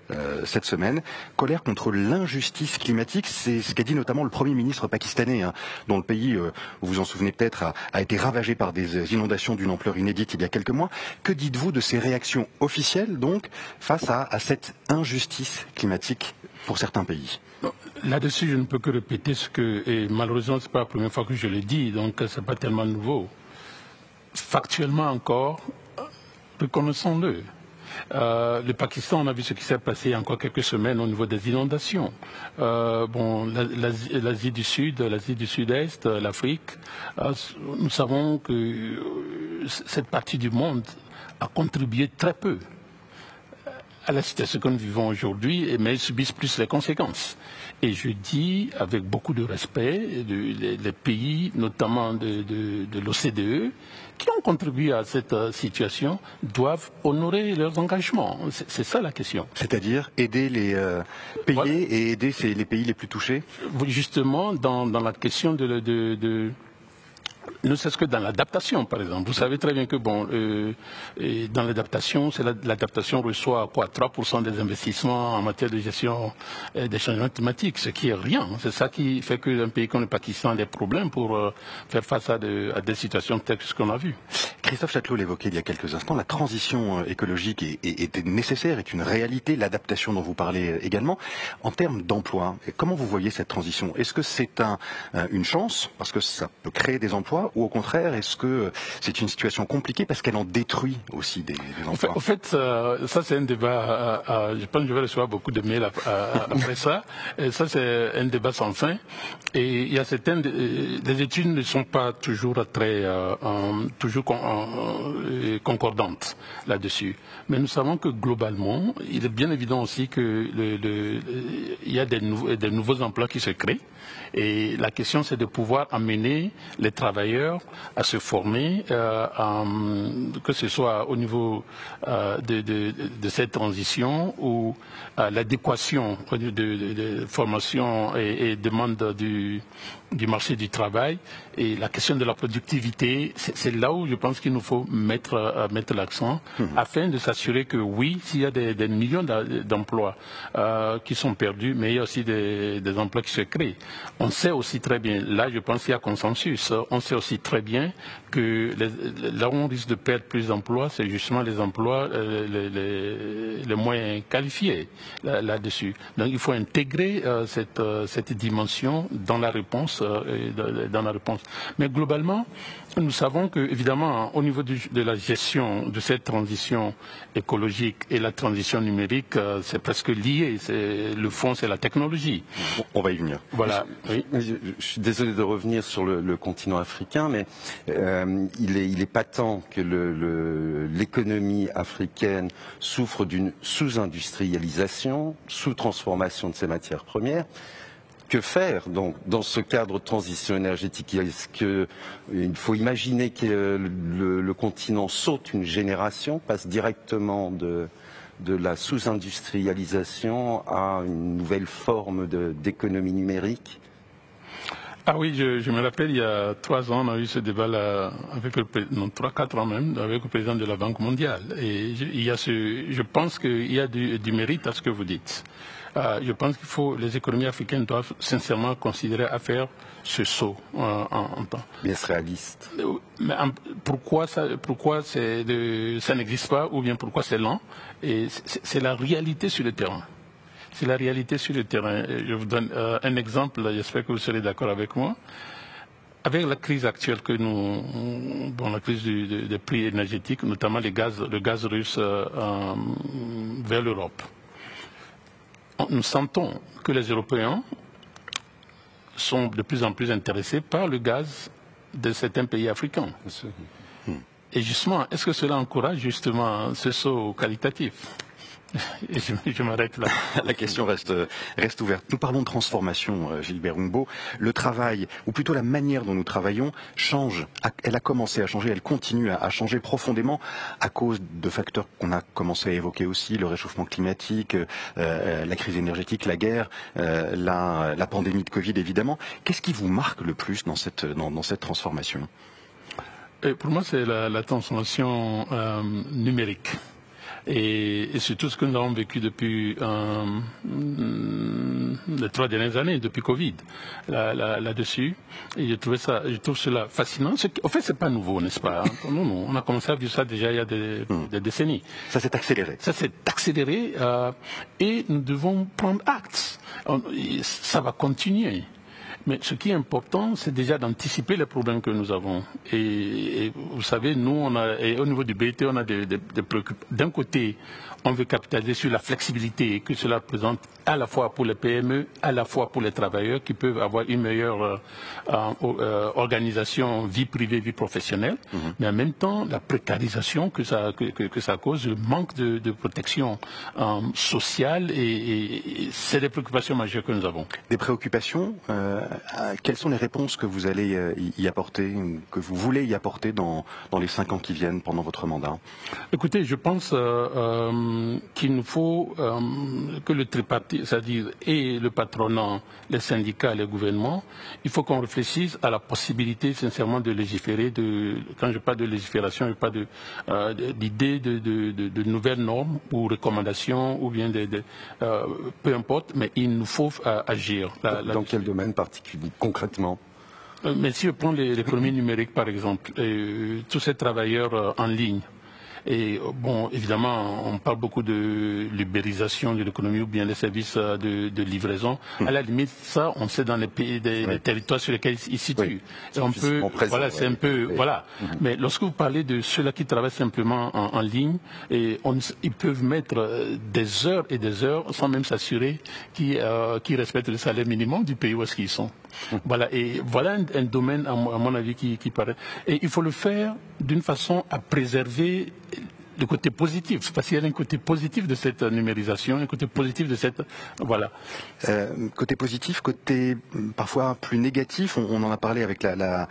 cette semaine colère contre l'injustice climatique. C'est ce qu'a dit notamment le Premier ministre pakistanais, hein, dont le pays, euh, vous vous en souvenez peut-être, a, été ravagé par des inondations d'une ampleur inédite il y a quelques mois. Que dites-vous de ces réactions officielles, donc, face à, cette injustice climatique pour certains pays? Là-dessus, je ne peux que répéter ce que, et malheureusement, ce n'est pas la première fois que je le dis, donc ce n'est pas tellement nouveau. Factuellement encore, reconnaissons-le, euh, le Pakistan, on a vu ce qui s'est passé encore quelques semaines au niveau des inondations. Euh, bon, l'Asie du Sud, l'Asie du Sud-Est, l'Afrique, euh, nous savons que cette partie du monde a contribué très peu à la situation que nous vivons aujourd'hui, mais ils subissent plus les conséquences. Et je dis avec beaucoup de respect, les, pays, notamment de, de l'OCDE, qui ont contribué à cette euh, situation, doivent honorer leurs engagements. C'est ça la question. C'est-à-dire aider les euh, pays et aider les pays les plus touchés? Justement, dans, la question de, ne serait-ce que dans l'adaptation, par exemple. Vous savez très bien que bon, euh, dans l'adaptation, l'adaptation reçoit quoi 3% des investissements en matière de gestion euh, des changements climatiques, ce qui est rien. C'est ça qui fait qu'un pays comme le Pakistan a des problèmes pour euh, faire face à, des situations telles que ce qu'on a vu. Christophe Châtelot l'évoquait il y a quelques instants, la transition écologique est, nécessaire, est une réalité, l'adaptation dont vous parlez également. En termes d'emploi, comment vous voyez cette transition? Est-ce que c'est un, une chance, parce que ça peut créer des emplois, ou au contraire, est-ce que c'est une situation compliquée parce qu'elle en détruit aussi des, emplois En fait, ça c'est un débat, je pense que je vais recevoir beaucoup de mails après ça, et ça c'est un débat sans fin, et il y a certaines, les études ne sont pas toujours très, euh, toujours euh, concordantes là-dessus, mais nous savons que globalement, il est bien évident aussi que il y a des, des nouveaux emplois qui se créent, et la question, c'est de pouvoir amener les travailleurs à se former, euh, que ce soit au niveau euh, de, cette transition ou euh, l'adéquation de, de, formation et, et demande du, du marché du travail et la question de la productivité, c'est là où je pense qu'il nous faut mettre, euh, mettre l'accent mhm. afin de s'assurer que oui, s'il y a des, millions d'emplois euh, qui sont perdus, mais il y a aussi des, emplois qui se créent. On sait aussi très bien, là je pense qu'il y a consensus, on sait aussi très bien que là où on risque de perdre plus d'emplois, c'est justement les emplois euh, les, les, moins qualifiés là-dessus. Donc il faut intégrer cette, cette dimension dans la réponse euh, dans la réponse. Mais globalement, nous savons que, évidemment, au niveau de la gestion de cette transition écologique et la transition numérique, euh, c'est presque lié. Le fond, c'est la technologie. On va y venir. Voilà. Je, suis désolé de revenir sur le, continent africain, mais euh, il, est, il, est, patent que l'économie africaine souffre d'une sous-industrialisation, sous-transformation de ses matières premières que faire donc, dans ce cadre de transition énergétique? Est-ce qu'il faut imaginer que le, continent saute une génération, passe directement de, la sous-industrialisation à une nouvelle forme d'économie numérique? Ah oui, je, me rappelle, il y a trois ans, on a eu ce débat-là, avec le non, trois, quatre ans même, avec le président de la Banque mondiale. Et je, il y a ce, je pense qu'il y a du, mérite à ce que vous dites. Euh, je pense qu'il faut, les économies africaines doivent sincèrement considérer à faire ce saut euh, en, temps. Bien réaliste. Euh, mais pourquoi ça, pourquoi ça n'existe pas ou bien pourquoi c'est lent? Et c'est la réalité sur le terrain. C'est la réalité sur le terrain. Je vous donne un exemple, j'espère que vous serez d'accord avec moi. Avec la crise actuelle que nous, bon, la crise des prix énergétiques, notamment les gaz, le gaz russe vers l'Europe, nous sentons que les Européens sont de plus en plus intéressés par le gaz de certains pays africains. Et justement, est-ce que cela encourage justement ce saut qualitatif? je, m'arrête là. La question reste, reste ouverte. Nous parlons de transformation, euh, Gilbert Humbo. Le travail, ou plutôt la manière dont nous travaillons, change. Elle a commencé à changer, elle continue à, changer profondément à cause de facteurs qu'on a commencé à évoquer aussi, le réchauffement climatique, euh, euh, la crise énergétique, la guerre, la, pandémie de Covid évidemment. Qu'est-ce qui vous marque le plus dans cette, dans, cette transformation? Pour moi, c'est la, transformation numérique. Et, c'est tout ce que nous avons vécu depuis euh, les trois dernières années, depuis Covid, là-dessus. et je, trouvais ça, je trouve cela fascinant. En fait, c'est pas nouveau, n'est-ce pas? Hein? non, On a commencé à vivre ça déjà il y a des, hmm. décennies. Ça s'est accéléré. Ça s'est accéléré euh, et nous devons prendre acte. Ça va continuer. Mais ce qui est important, c'est déjà d'anticiper les problèmes que nous avons. Et, vous savez, nous, on a, et au niveau du BT, on a des, préoccupations. D'un côté, on veut capitaliser sur la flexibilité que cela présente à la fois pour les PME, à la fois pour les travailleurs qui peuvent avoir une meilleure euh, euh, organisation vie privée, vie professionnelle, mhm. mais en même temps la précarisation que ça, que, ça cause, le manque de, protection euh, sociale et, c'est des préoccupations majeures que nous avons. Des préoccupations quelles sont les réponses que vous allez y apporter, que vous voulez y apporter dans, dans les cinq ans qui viennent pendant votre mandat? Écoutez, je pense qu'il nous faut que le tripartite, c'est-à-dire et le patronat, les syndicats, les gouvernements, il faut qu'on réfléchisse à la possibilité sincèrement de légiférer. De, quand je parle de légifération, je parle d'idées de, de, de, nouvelles normes ou recommandations ou bien de, euh, peu importe, mais il nous faut euh, agir. Dans quel domaine particulier, concrètement? Euh, mais si je prends l'économie numérique, par exemple, tous ces travailleurs en ligne, et bon, évidemment, on parle beaucoup de libéralisation de l'économie ou bien des services euh, de, livraison. À la limite, ça, on sait dans les pays, des, territoires sur lesquels ils se situent. on peut, voilà, c'est un peu, voilà. Mhm. Mais lorsque vous parlez de ceux-là qui travaillent simplement en, ligne, et ils peuvent mettre euh, des heures et des heures sans même s'assurer qu'ils euh, respectent le salaire minimum du pays où est-ce qu'ils sont. Mhm. Voilà, et voilà un, domaine, à mon, avis, qui, qui paraît. Et il faut le faire d'une façon à préserver le côté positif, parce qu'il y a un côté positif de cette numérisation, un côté positif de cette... Voilà. Euh, côté positif, côté hum, parfois plus négatif, on, en a parlé avec la,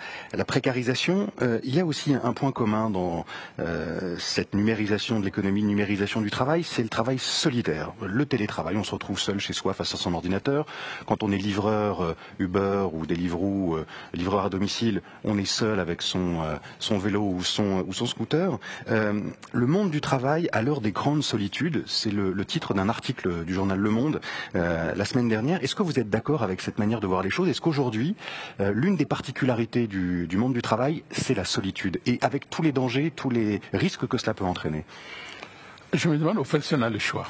précarisation. Euh, il y a aussi un point commun dans euh, cette numérisation de l'économie, numérisation du travail, c'est le travail solidaire, le télétravail. On se retrouve seul chez soi face à son ordinateur. Quand on est livreur Uber ou Deliveroo, livreur à domicile, on est seul avec son, vélo ou son, scooter. Du travail à l'heure des grandes solitudes, c'est le, titre d'un article du journal Le Monde euh, la semaine dernière. Est-ce que vous êtes d'accord avec cette manière de voir les choses? Est-ce qu'aujourd'hui, euh, l'une des particularités du, monde du travail, c'est la solitude? Et avec tous les dangers, tous les risques que cela peut entraîner? Je me demande au fait si on a le choix.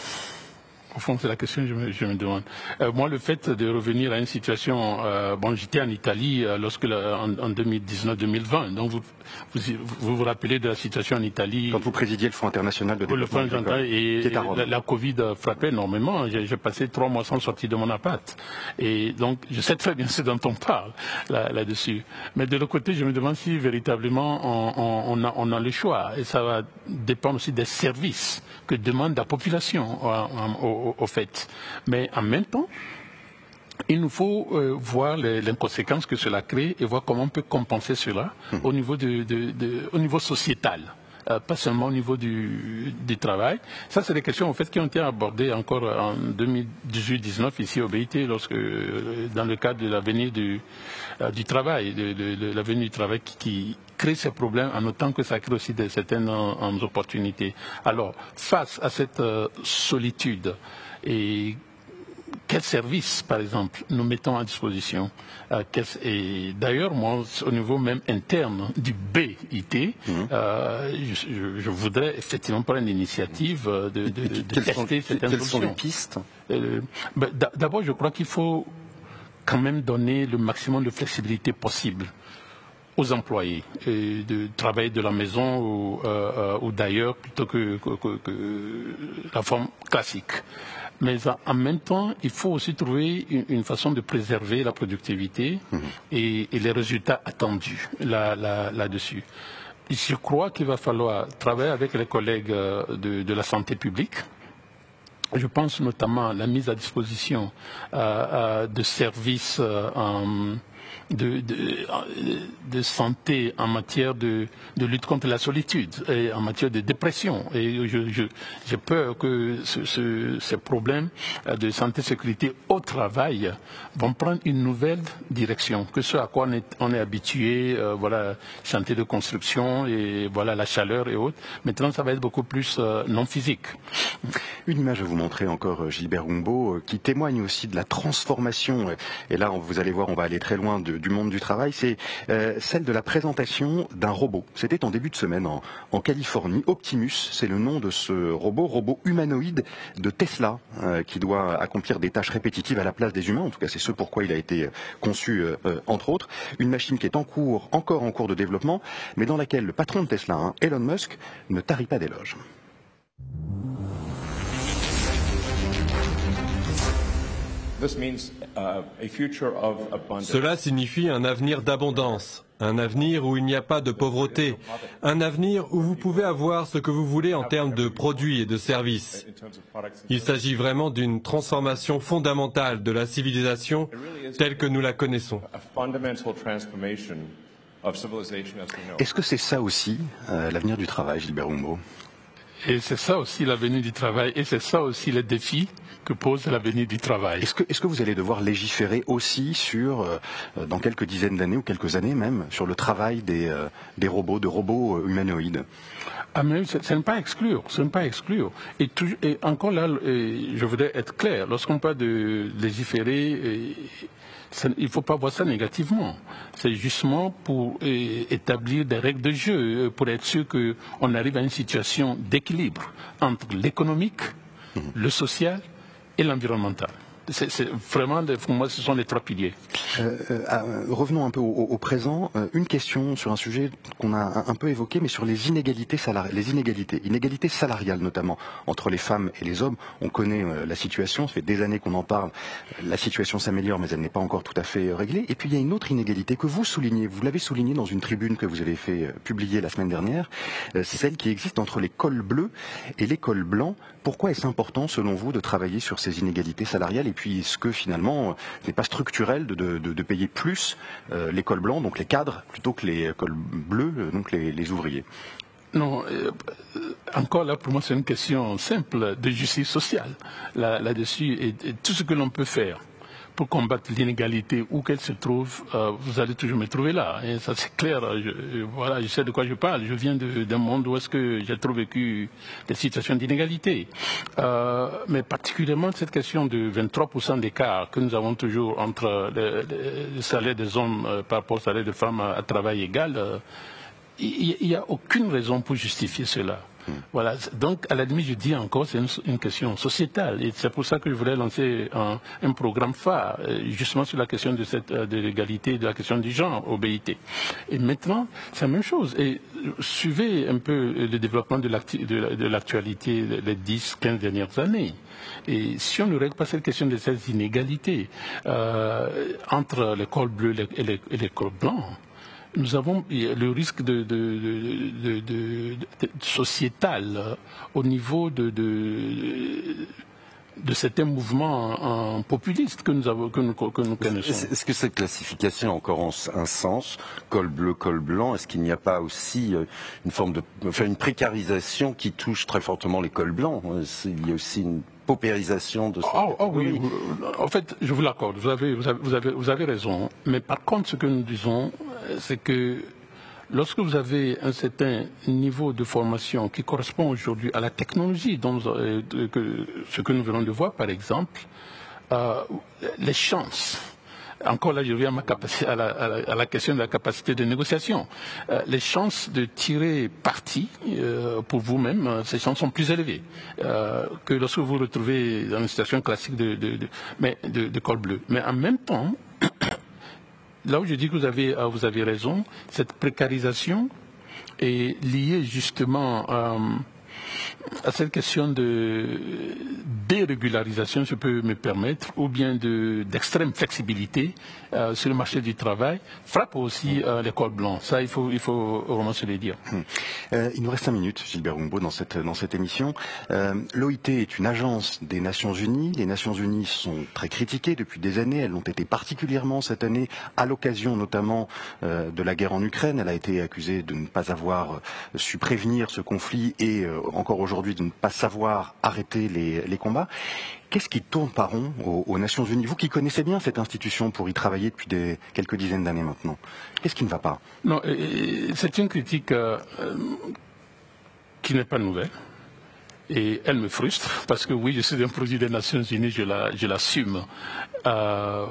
Au fond, c'est la question que je me, je me demande. Euh, moi, le fait de revenir à une situation, euh, bon, j'étais en Italie euh, lorsque en, en 2019-2020, donc vous, vous, vous rappelez de la situation en Italie. Quand vous présidiez le Fonds international de développement. Le Fonds et, et la, la, Covid frappait énormément. J'ai passé trois mois sans sortir de mon appart, et donc je sais très bien ce dont on parle là-dessus. Mais de l'autre côté, je me demande si véritablement on, on, a, on a le choix, et ça va dépendre aussi des services que demande la population au, au, fait. Mais en même temps, il nous faut euh, voir les, conséquences que cela crée et voir comment on peut compenser cela mmh. au, niveau au niveau sociétal. Euh, pas seulement au niveau du, travail. Ça, c'est des questions en fait qui ont été abordées encore en 2018-19 ici au BIT, lorsque euh, dans le cadre de l'avenir du, du travail, de, l'avenir du travail qui, crée ces problèmes en autant que ça crée aussi de, certaines opportunités. Alors, face à cette euh, solitude, et quels services, par exemple, nous mettons à disposition euh, Et d'ailleurs, moi, au niveau même interne du BIT, mhm. euh, je, voudrais effectivement prendre l'initiative de, de, tester cette Quelles sont les pistes ben, D'abord, je crois qu'il faut quand même donner le maximum de flexibilité possible aux employés de travailler de la maison ou, euh, euh, d'ailleurs plutôt que, la forme classique. Mais en même temps, il faut aussi trouver une, façon de préserver la productivité mhm. et, les résultats attendus là-dessus. je crois qu'il va falloir travailler avec les collègues euh, de, la santé publique. Je pense notamment à la mise à disposition de services en de, santé en matière de, lutte contre la solitude et en matière de dépression. Et j'ai peur que ces problèmes de santé sécurité au travail vont prendre une nouvelle direction, que ce à quoi on est, habitué, euh, voilà, santé de construction et voilà la chaleur et autres. Maintenant, ça va être beaucoup plus euh, non physique. Une image à vous montrer encore, euh, Gilbert Humbo, qui témoigne aussi de la transformation. Et là, vous allez voir, on va aller très loin de, du monde du travail, c'est euh, celle de la présentation d'un robot. C'était en début de semaine en, Californie. Optimus, c'est le nom de ce robot, robot humanoïde de Tesla, euh, qui doit accomplir des tâches répétitives à la place des humains. En tout cas, c'est ce pourquoi il a été conçu, euh, entre autres. Une machine qui est en cours, encore en cours de développement, mais dans laquelle le patron de Tesla, hein, Elon Musk, ne tarit pas d'éloges. Cela signifie un avenir d'abondance, un avenir où il n'y a pas de pauvreté, un avenir où vous pouvez avoir ce que vous voulez en termes de produits et de services. Il s'agit vraiment d'une transformation fondamentale de la civilisation telle que nous la connaissons. Est-ce que c'est ça aussi euh, l'avenir du travail, Gilbert Humbo Et c'est ça aussi l'avenir du travail, et c'est ça aussi le défi que pose l'avenir du travail. Est-ce que, est que, vous allez devoir légiférer aussi sur, euh, dans quelques dizaines d'années ou quelques années même, sur le travail des, euh, des robots, de robots humanoïdes? Ah mais ce n'est pas exclure, ce n'est pas exclure. Et, et encore là, je voudrais être clair, lorsqu'on parle de légiférer, il ne faut pas voir ça négativement. C'est justement pour établir des règles de jeu, pour être sûr qu'on arrive à une situation d'équilibre entre l'économique, mmh. le social et l'environnemental. C'est vraiment, pour moi, ce sont les trois piliers. Euh, euh, ah, revenons un peu au, présent. Euh, une question sur un sujet qu'on a un, peu évoqué, mais sur les inégalités salariales, les inégalités, inégalités salariales notamment entre les femmes et les hommes. On connaît la situation, ça fait des années qu'on en parle. La situation s'améliore, mais elle n'est pas encore tout à fait réglée. Et puis il y a une autre inégalité que vous soulignez. Vous l'avez souligné dans une tribune que vous avez fait publier la semaine dernière, celle qui existe entre les cols bleus et les cols blancs. Pourquoi est-ce important, selon vous, de travailler sur ces inégalités salariales puis est-ce que finalement, euh, ce n'est pas structurel de, payer plus euh, l'école blanc, donc les cadres, plutôt que les écoles bleues, euh, donc les, ouvriers? Non, encore là, pour moi, c'est une question simple de justice sociale. Là-dessus et, tout ce que l'on peut faire pour combattre l'inégalité où qu'elle se trouve, euh, vous allez toujours me trouver là. Et ça c'est clair. Je, voilà, je sais de quoi je parle. Je viens d'un monde où est-ce que j'ai trop vécu des situations d'inégalité. Euh, mais particulièrement cette question de 23% d'écart que nous avons toujours entre le, salaire des hommes euh, par rapport au salaire des femmes à, travail égal, il n'y a aucune raison pour justifier cela. Voilà. Donc, à la limite, je dis encore, c'est une, question sociétale. Et c'est pour ça que je voulais lancer un, programme phare, euh, justement sur la question de, cette, euh, de l'égalité, de la question du genre BIT. Et maintenant, c'est la même chose. Et suivez un peu le développement de, l'actualité des 10, 15 dernières années. Et si on ne règle pas cette question de ces inégalités euh, entre l'école bleue et l'école blanche, nous avons le risque de, sociétal euh, au niveau de, de certains mouvements populistes que nous, avons, que nous, connaissons. Est-ce que cette classification a encore un sens Col bleu, col blanc? Est-ce qu'il n'y a pas aussi euh, une forme de, une précarisation qui touche très fortement les cols blancs? Il y a aussi une paupérisation de oh, oh oui, en fait, je vous l'accorde, vous avez, vous, avez, vous avez raison. Mais par contre, ce que nous disons, c'est que lorsque vous avez un certain niveau de formation qui correspond aujourd'hui à la technologie, dont, euh, ce que nous venons de voir par exemple, euh, les chances encore là, je reviens à, la, question de la capacité de négociation. Euh, les chances de tirer parti pour vous-même, ces chances sont plus élevées que lorsque vous vous retrouvez dans une situation classique de, de col bleu. Mais en même temps, là où je dis que vous avez, euh, vous avez raison, cette précarisation est liée justement euh, à cette question de dérégularisation, je peux me permettre, ou bien d'extrême flexibilité euh, sur le marché du travail, frappe aussi euh, l'école blanche. Ça, il faut, il faut vraiment se le dire. Hum. Euh, il nous reste un minute, Gilbert Humbo, dans cette, dans cette émission. L'OIT est une agence des Nations Unies. Les Nations Unies sont très critiquées depuis des années. Elles l'ont été particulièrement cette année, à l'occasion notamment de la guerre en Ukraine. Elle a été accusée de ne pas avoir su prévenir ce conflit et encore aujourd'hui de ne pas savoir arrêter les, combats. Qu'est-ce qui tourne par rond aux, Nations Unies? Vous qui connaissez bien cette institution pour y travailler depuis quelques dizaines d'années maintenant, qu'est-ce qui ne va pas? Non, c'est une critique euh, qui n'est pas nouvelle. Et elle me frustre, parce que oui, je suis un produit des Nations Unies, je l'assume. Euh,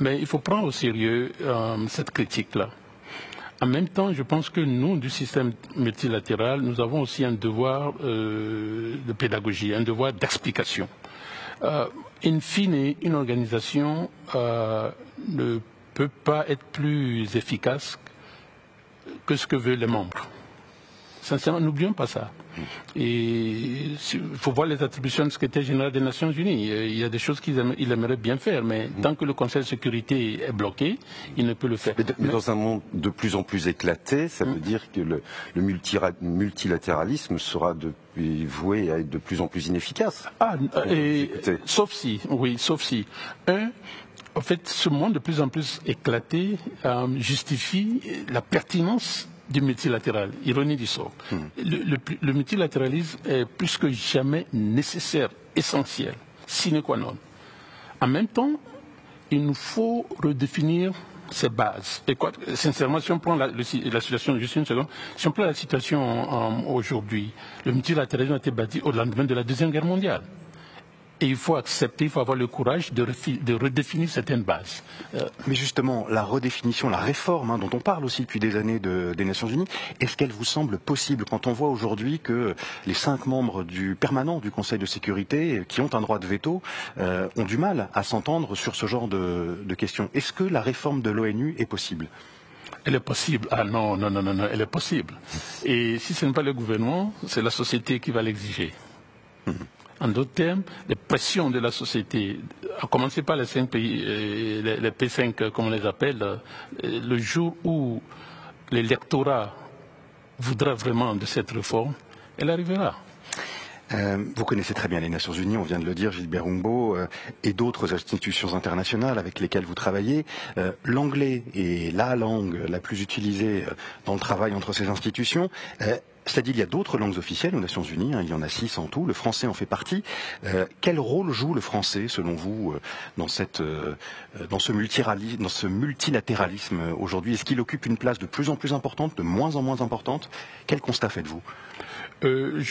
mais il faut prendre au sérieux euh, cette critique-là. En même temps, je pense que nous, du système multilatéral, nous avons aussi un devoir euh, de pédagogie, un devoir d'explication. Euh, in fine, une organisation euh, ne peut pas être plus efficace que ce que veulent les membres. Sincèrement, n'oublions pas ça. Et il faut voir les attributions du secrétaire général des Nations Unies. Il y a des choses qu'il aimerait bien faire, mais tant que le Conseil de sécurité est bloqué, il ne peut le faire. Mais, dans un monde de plus en plus éclaté, ça veut dire que le, multilatéralisme sera voué à être de plus en plus inefficace. Ah, sauf si, oui, sauf si. Un, en fait, ce monde de plus en plus éclaté euh, justifie la pertinence du multilatéral, ironie du sort. Hmm. Le, multilatéralisme est plus que jamais nécessaire, essentiel, sine qua non. En même temps, il nous faut redéfinir ses bases. Et quoi, sincèrement, si on prend la, situation, juste une seconde, si on prend la situation aujourd'hui, le multilatéralisme a été bâti au lendemain de la Deuxième Guerre mondiale. Et il faut accepter, il faut avoir le courage de, redéfinir certaines bases. Euh, Mais justement, la redéfinition, la réforme hein, dont on parle aussi depuis des années des Nations Unies, est-ce qu'elle vous semble possible quand on voit aujourd'hui que les cinq membres du permanent du Conseil de sécurité, qui ont un droit de veto, euh, ont du mal à s'entendre sur ce genre de, de questions? Est-ce que la réforme de l'ONU est possible? Elle est possible. Ah non, non, non, non, elle est possible. Et si ce n'est pas le gouvernement, c'est la société qui va l'exiger. Hum. En d'autres termes, les pressions de la société, à commencer par les cinq pays, euh, les, P5 comme on les appelle, euh, le jour où l'électorat voudra vraiment de cette réforme, elle arrivera. Euh, vous connaissez très bien les Nations Unies, on vient de le dire, Gilbert Humbo, et d'autres institutions internationales avec lesquelles vous travaillez. L'anglais est la langue la plus utilisée dans le travail entre ces institutions. C'est-à-dire, il y a d'autres langues officielles aux Nations Unies, hein, il y en a six en tout, le français en fait partie. Euh, quel rôle joue le français, selon vous, euh, dans, cette, euh, dans, dans ce multilatéralisme aujourd'hui? Est-ce qu'il occupe une place de plus en plus importante, de moins en moins importante? Quel constat faites-vous? Euh,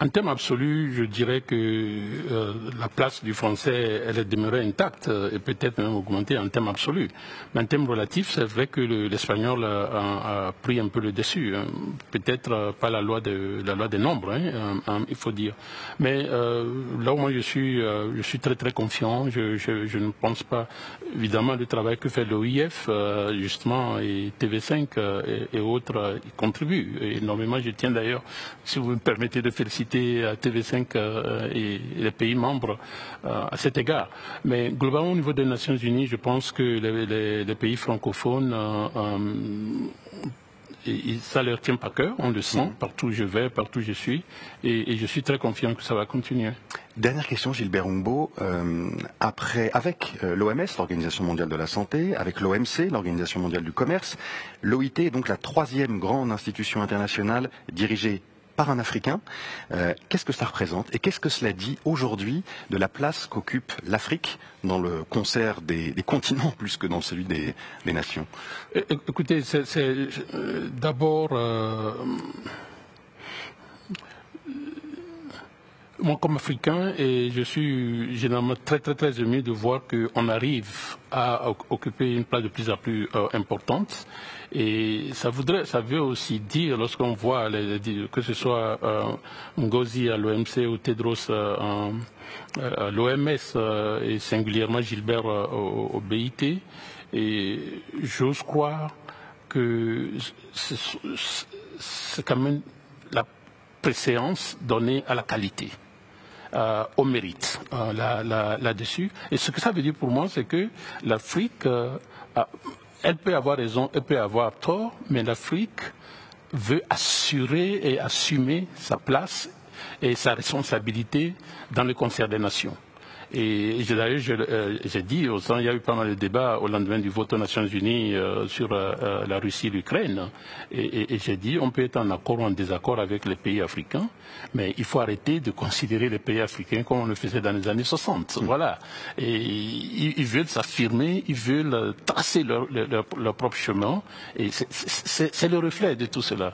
en termes absolus, je dirais que euh, la place du français, elle est demeurée intacte euh, et peut-être même augmentée en termes absolus. Mais en termes relatifs, c'est vrai que l'espagnol a, pris un peu le dessus. Hein. Peut-être pas la loi, de, la loi des nombres, hein, hein, il faut dire. Mais là où moi je suis, je suis très très confiant. Je, je, ne pense pas, évidemment, le travail que fait l'OIF, justement, et TV5 et, et, autres, y contribuent énormément. Je tiens d'ailleurs si vous me permettez de féliciter euh, TV5 euh, et les pays membres euh, à cet égard. Mais globalement, au niveau des Nations Unies, je pense que les, pays francophones ça leur tient pas cœur, on le sent, mm. partout où je vais, partout où je suis, et, je suis très confiant que ça va continuer. Dernière question, Gilbert Humbo. après, avec l'OMS, l'Organisation mondiale de la santé, avec l'OMC, l'Organisation mondiale du commerce, l'OIT est donc la troisième grande institution internationale dirigée par un Africain. Euh, qu'est-ce que ça représente et qu'est-ce que cela dit aujourd'hui de la place qu'occupe l'Afrique dans le concert des, continents plus que dans celui des, nations? Écoutez, c'est euh, d'abord... Euh, moi, comme Africain, et je suis généralement très très très ému de voir qu'on arrive à occuper une place de plus en plus importante. Et ça, voudrait, ça veut aussi dire, lorsqu'on voit, que ce soit euh, Ngozi à l'OMC ou Tedros euh, à l'OMS euh, et singulièrement Gilbert au, BIT, et j'ose croire que c'est quand même la préséance donnée à la qualité. Au mérite là-dessus. et ce que ça veut dire pour moi, c'est que l'Afrique a elle peut avoir raison, elle peut avoir tort, mais l'Afrique veut assurer et assumer sa place et sa responsabilité dans le concert des nations. Et d'ailleurs, euh, j'ai dit, il y a eu pas mal de débats au lendemain du vote aux Nations Unies euh, sur euh, la Russie et l'Ukraine. Et, j'ai dit, on peut être en accord ou en désaccord avec les pays africains, mais il faut arrêter de considérer les pays africains comme on le faisait dans les années 60. Mm. Voilà. Et ils, veulent s'affirmer, ils veulent tracer leur, leur propre chemin. Et c'est le reflet de tout cela.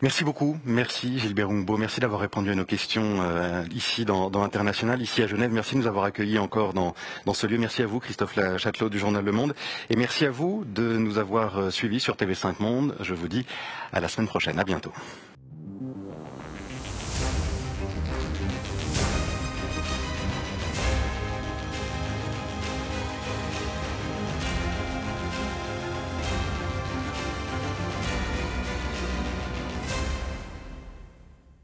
Merci beaucoup, merci Gilbert Humbo, merci d'avoir répondu à nos questions euh, ici dans, International, ici à Genève. Merci de nous avoir accueillis encore dans, dans ce lieu. Merci à vous Christophe Châtelot du journal Le Monde et merci à vous de nous avoir euh, suivis sur TV5 Monde. Je vous dis à la semaine prochaine, à bientôt.